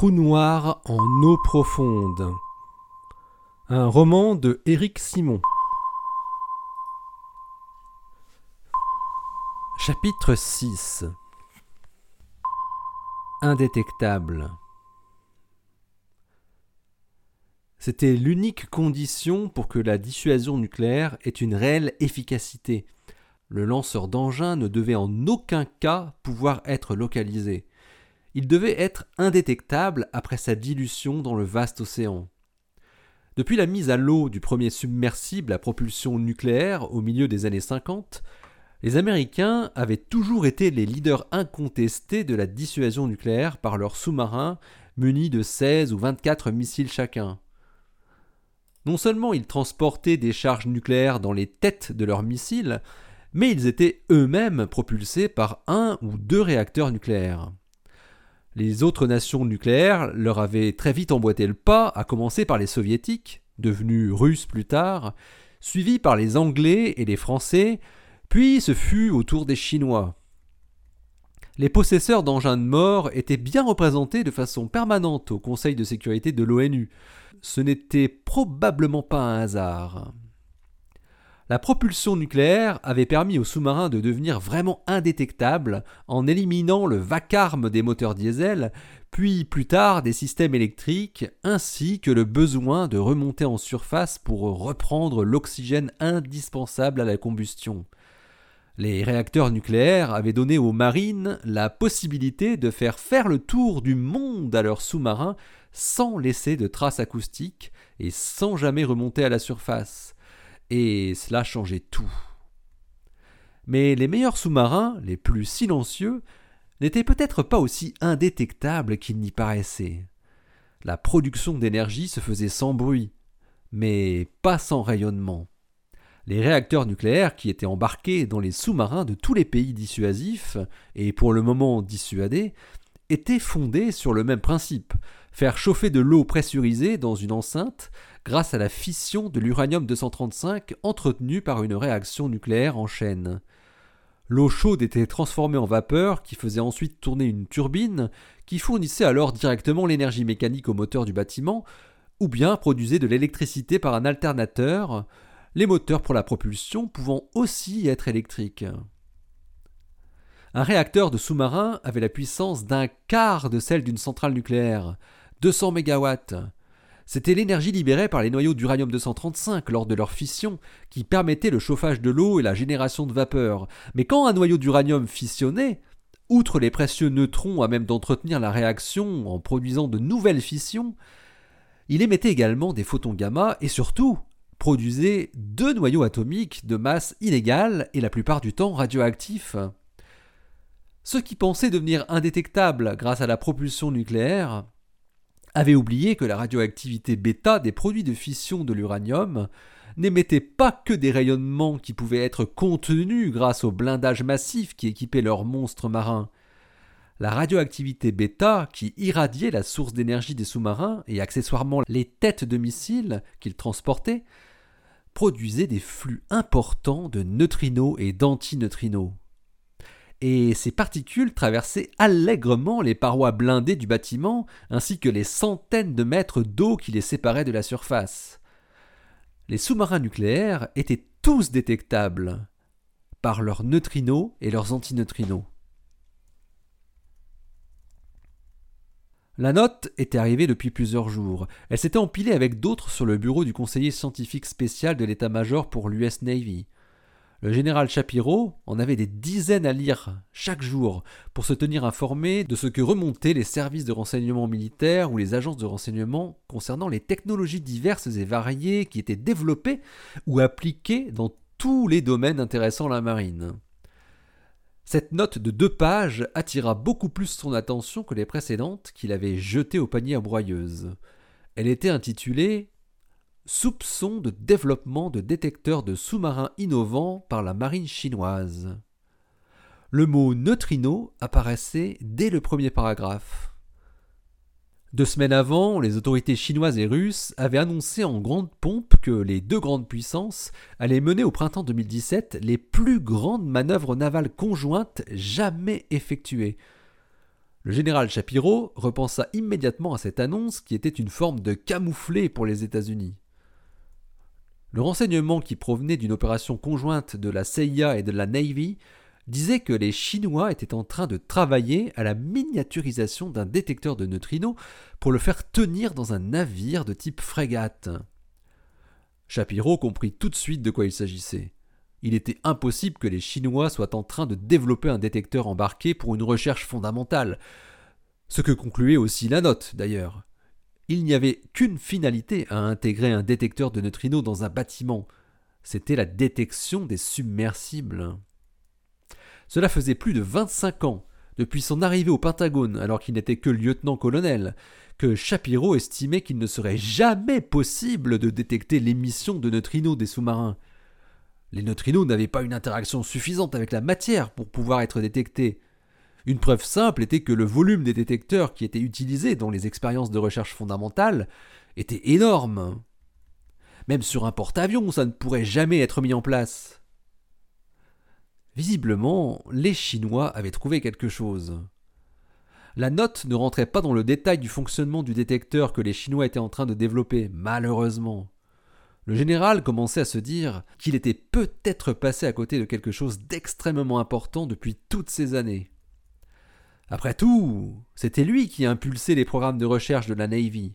trou noir en eau profonde. Un roman de Éric Simon. Chapitre 6 Indétectable. C'était l'unique condition pour que la dissuasion nucléaire ait une réelle efficacité. Le lanceur d'engin ne devait en aucun cas pouvoir être localisé. Il devait être indétectable après sa dilution dans le vaste océan. Depuis la mise à l'eau du premier submersible à propulsion nucléaire au milieu des années 50, les Américains avaient toujours été les leaders incontestés de la dissuasion nucléaire par leurs sous-marins munis de 16 ou 24 missiles chacun. Non seulement ils transportaient des charges nucléaires dans les têtes de leurs missiles, mais ils étaient eux-mêmes propulsés par un ou deux réacteurs nucléaires. Les autres nations nucléaires leur avaient très vite emboîté le pas, à commencer par les soviétiques, devenus russes plus tard, suivis par les Anglais et les Français, puis ce fut au tour des Chinois. Les possesseurs d'engins de mort étaient bien représentés de façon permanente au Conseil de sécurité de l'ONU, ce n'était probablement pas un hasard. La propulsion nucléaire avait permis aux sous-marins de devenir vraiment indétectables en éliminant le vacarme des moteurs diesel, puis plus tard des systèmes électriques, ainsi que le besoin de remonter en surface pour reprendre l'oxygène indispensable à la combustion. Les réacteurs nucléaires avaient donné aux marines la possibilité de faire faire le tour du monde à leurs sous-marins sans laisser de traces acoustiques et sans jamais remonter à la surface. Et cela changeait tout. Mais les meilleurs sous-marins, les plus silencieux, n'étaient peut-être pas aussi indétectables qu'ils n'y paraissaient. La production d'énergie se faisait sans bruit, mais pas sans rayonnement. Les réacteurs nucléaires qui étaient embarqués dans les sous-marins de tous les pays dissuasifs, et pour le moment dissuadés, étaient fondés sur le même principe, faire chauffer de l'eau pressurisée dans une enceinte grâce à la fission de l'uranium 235 entretenue par une réaction nucléaire en chaîne. L'eau chaude était transformée en vapeur qui faisait ensuite tourner une turbine qui fournissait alors directement l'énergie mécanique au moteur du bâtiment ou bien produisait de l'électricité par un alternateur, les moteurs pour la propulsion pouvant aussi être électriques. Un réacteur de sous-marin avait la puissance d'un quart de celle d'une centrale nucléaire, 200 MW. C'était l'énergie libérée par les noyaux d'uranium-235 lors de leur fission qui permettait le chauffage de l'eau et la génération de vapeur. Mais quand un noyau d'uranium fissionnait, outre les précieux neutrons à même d'entretenir la réaction en produisant de nouvelles fissions, il émettait également des photons gamma et surtout produisait deux noyaux atomiques de masse inégale et la plupart du temps radioactifs. Ceux qui pensaient devenir indétectables grâce à la propulsion nucléaire avait oublié que la radioactivité bêta des produits de fission de l'uranium n'émettait pas que des rayonnements qui pouvaient être contenus grâce au blindage massif qui équipait leurs monstres marins. La radioactivité bêta, qui irradiait la source d'énergie des sous-marins et accessoirement les têtes de missiles qu'ils transportaient, produisait des flux importants de neutrinos et d'antineutrinos et ces particules traversaient allègrement les parois blindées du bâtiment ainsi que les centaines de mètres d'eau qui les séparaient de la surface. Les sous-marins nucléaires étaient tous détectables par leurs neutrinos et leurs antineutrinos. La note était arrivée depuis plusieurs jours. Elle s'était empilée avec d'autres sur le bureau du conseiller scientifique spécial de l'état-major pour l'US Navy. Le général Shapiro en avait des dizaines à lire chaque jour pour se tenir informé de ce que remontaient les services de renseignement militaires ou les agences de renseignement concernant les technologies diverses et variées qui étaient développées ou appliquées dans tous les domaines intéressant la marine. Cette note de deux pages attira beaucoup plus son attention que les précédentes qu'il avait jetées au panier à broyeuse. Elle était intitulée Soupçon de développement de détecteurs de sous-marins innovants par la marine chinoise. Le mot neutrino apparaissait dès le premier paragraphe. Deux semaines avant, les autorités chinoises et russes avaient annoncé en grande pompe que les deux grandes puissances allaient mener au printemps 2017 les plus grandes manœuvres navales conjointes jamais effectuées. Le général Shapiro repensa immédiatement à cette annonce qui était une forme de camouflet pour les États-Unis. Le renseignement qui provenait d'une opération conjointe de la CIA et de la Navy disait que les Chinois étaient en train de travailler à la miniaturisation d'un détecteur de neutrinos pour le faire tenir dans un navire de type frégate. Shapiro comprit tout de suite de quoi il s'agissait. Il était impossible que les Chinois soient en train de développer un détecteur embarqué pour une recherche fondamentale. Ce que concluait aussi la note, d'ailleurs. Il n'y avait qu'une finalité à intégrer un détecteur de neutrinos dans un bâtiment. C'était la détection des submersibles. Cela faisait plus de 25 ans, depuis son arrivée au Pentagone, alors qu'il n'était que lieutenant-colonel, que Shapiro estimait qu'il ne serait jamais possible de détecter l'émission de neutrinos des sous-marins. Les neutrinos n'avaient pas une interaction suffisante avec la matière pour pouvoir être détectés. Une preuve simple était que le volume des détecteurs qui étaient utilisés dans les expériences de recherche fondamentale était énorme. Même sur un porte-avions, ça ne pourrait jamais être mis en place. Visiblement, les Chinois avaient trouvé quelque chose. La note ne rentrait pas dans le détail du fonctionnement du détecteur que les Chinois étaient en train de développer, malheureusement. Le général commençait à se dire qu'il était peut-être passé à côté de quelque chose d'extrêmement important depuis toutes ces années. Après tout, c'était lui qui impulsait les programmes de recherche de la Navy.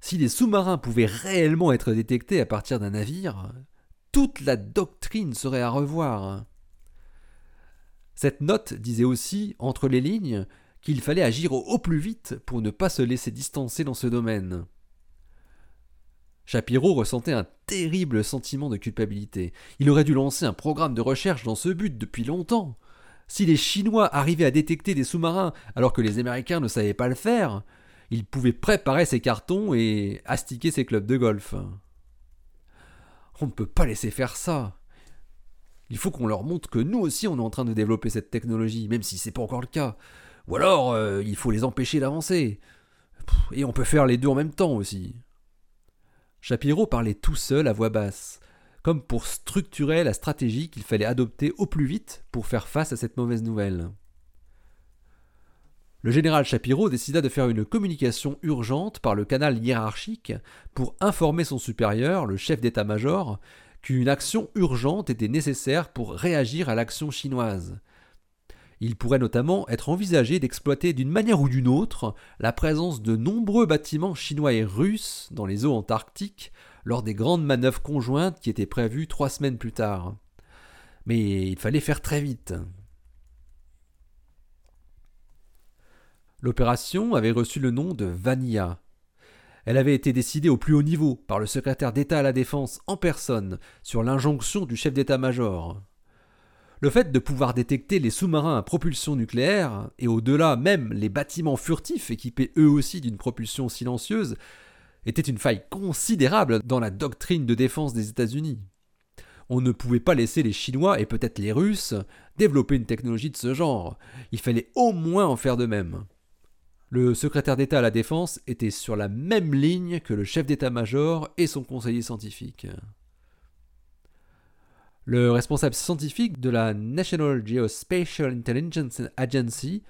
Si les sous-marins pouvaient réellement être détectés à partir d'un navire, toute la doctrine serait à revoir. Cette note disait aussi, entre les lignes, qu'il fallait agir au plus vite pour ne pas se laisser distancer dans ce domaine. Shapiro ressentait un terrible sentiment de culpabilité. Il aurait dû lancer un programme de recherche dans ce but depuis longtemps. Si les Chinois arrivaient à détecter des sous-marins alors que les Américains ne savaient pas le faire, ils pouvaient préparer ses cartons et astiquer ses clubs de golf. On ne peut pas laisser faire ça. Il faut qu'on leur montre que nous aussi on est en train de développer cette technologie, même si c'est pas encore le cas. Ou alors, euh, il faut les empêcher d'avancer. Et on peut faire les deux en même temps aussi. Shapiro parlait tout seul à voix basse, comme pour structurer la stratégie qu'il fallait adopter au plus vite pour faire face à cette mauvaise nouvelle. Le général Shapiro décida de faire une communication urgente par le canal hiérarchique pour informer son supérieur, le chef d'état-major, qu'une action urgente était nécessaire pour réagir à l'action chinoise, il pourrait notamment être envisagé d'exploiter d'une manière ou d'une autre la présence de nombreux bâtiments chinois et russes dans les eaux antarctiques lors des grandes manœuvres conjointes qui étaient prévues trois semaines plus tard. Mais il fallait faire très vite. L'opération avait reçu le nom de Vanilla. Elle avait été décidée au plus haut niveau par le secrétaire d'État à la Défense en personne sur l'injonction du chef d'état-major. Le fait de pouvoir détecter les sous-marins à propulsion nucléaire, et au-delà même les bâtiments furtifs équipés eux aussi d'une propulsion silencieuse, était une faille considérable dans la doctrine de défense des États-Unis. On ne pouvait pas laisser les Chinois et peut-être les Russes développer une technologie de ce genre. Il fallait au moins en faire de même. Le secrétaire d'État à la Défense était sur la même ligne que le chef d'état-major et son conseiller scientifique. Le responsable scientifique de la National Geospatial Intelligence Agency,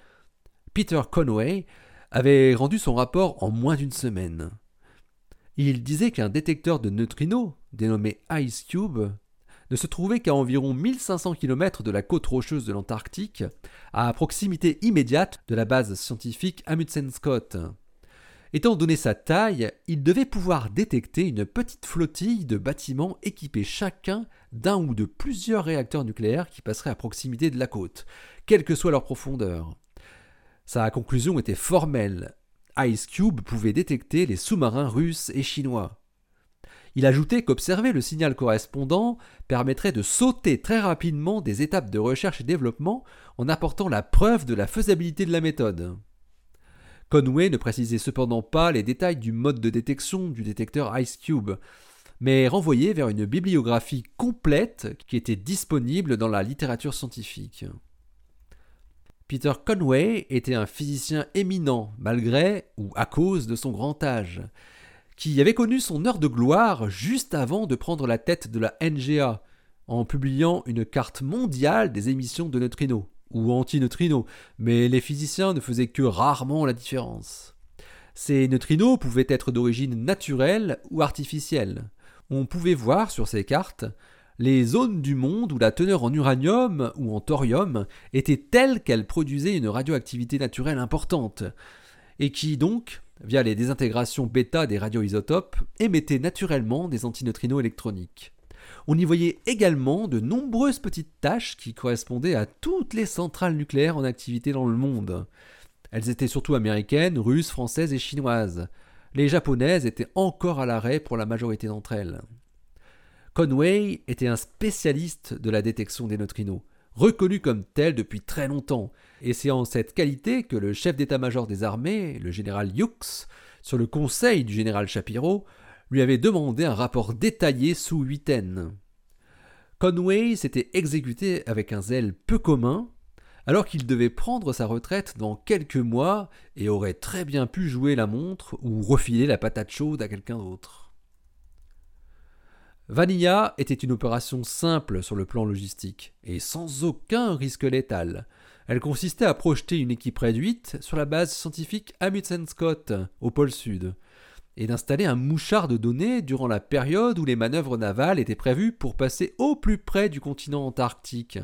Peter Conway, avait rendu son rapport en moins d'une semaine. Il disait qu'un détecteur de neutrinos, dénommé Ice Cube, ne se trouvait qu'à environ 1500 km de la côte rocheuse de l'Antarctique, à proximité immédiate de la base scientifique Amundsen Scott. Étant donné sa taille, il devait pouvoir détecter une petite flottille de bâtiments équipés chacun d'un ou de plusieurs réacteurs nucléaires qui passeraient à proximité de la côte, quelle que soit leur profondeur. Sa conclusion était formelle. Ice Cube pouvait détecter les sous-marins russes et chinois. Il ajoutait qu'observer le signal correspondant permettrait de sauter très rapidement des étapes de recherche et développement en apportant la preuve de la faisabilité de la méthode. Conway ne précisait cependant pas les détails du mode de détection du détecteur Ice Cube, mais renvoyait vers une bibliographie complète qui était disponible dans la littérature scientifique. Peter Conway était un physicien éminent, malgré ou à cause de son grand âge, qui avait connu son heure de gloire juste avant de prendre la tête de la NGA, en publiant une carte mondiale des émissions de neutrinos, ou antineutrinos, mais les physiciens ne faisaient que rarement la différence. Ces neutrinos pouvaient être d'origine naturelle ou artificielle. On pouvait voir sur ces cartes les zones du monde où la teneur en uranium ou en thorium était telle qu'elle produisait une radioactivité naturelle importante, et qui donc, via les désintégrations bêta des radioisotopes, émettait naturellement des antineutrinos électroniques. On y voyait également de nombreuses petites taches qui correspondaient à toutes les centrales nucléaires en activité dans le monde. Elles étaient surtout américaines, russes, françaises et chinoises. Les japonaises étaient encore à l'arrêt pour la majorité d'entre elles. Conway était un spécialiste de la détection des neutrinos, reconnu comme tel depuis très longtemps, et c'est en cette qualité que le chef d'état-major des armées, le général Hughes, sur le conseil du général Shapiro, lui avait demandé un rapport détaillé sous huitaine. Conway s'était exécuté avec un zèle peu commun, alors qu'il devait prendre sa retraite dans quelques mois et aurait très bien pu jouer la montre ou refiler la patate chaude à quelqu'un d'autre. Vanilla était une opération simple sur le plan logistique et sans aucun risque létal. Elle consistait à projeter une équipe réduite sur la base scientifique Amundsen Scott, au pôle Sud, et d'installer un mouchard de données durant la période où les manœuvres navales étaient prévues pour passer au plus près du continent antarctique.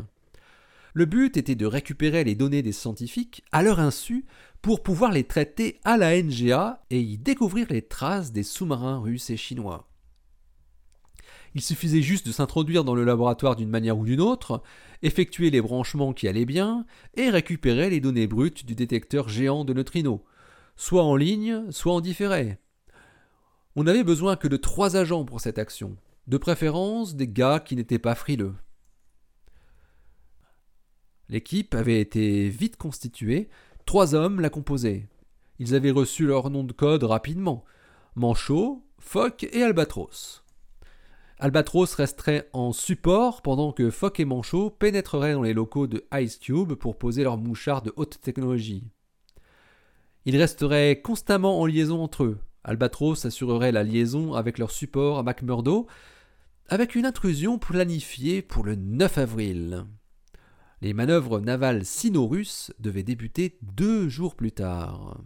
Le but était de récupérer les données des scientifiques à leur insu pour pouvoir les traiter à la NGA et y découvrir les traces des sous-marins russes et chinois. Il suffisait juste de s'introduire dans le laboratoire d'une manière ou d'une autre, effectuer les branchements qui allaient bien, et récupérer les données brutes du détecteur géant de neutrinos, soit en ligne, soit en différé. On n'avait besoin que de trois agents pour cette action, de préférence des gars qui n'étaient pas frileux. L'équipe avait été vite constituée, trois hommes la composaient. Ils avaient reçu leur nom de code rapidement Manchot, Fock et Albatros. Albatros resterait en support pendant que Fock et Manchot pénétreraient dans les locaux de Ice Cube pour poser leurs mouchards de haute technologie. Ils resteraient constamment en liaison entre eux. Albatros assurerait la liaison avec leur support à McMurdo, avec une intrusion planifiée pour le 9 avril. Les manœuvres navales sino-russes devaient débuter deux jours plus tard.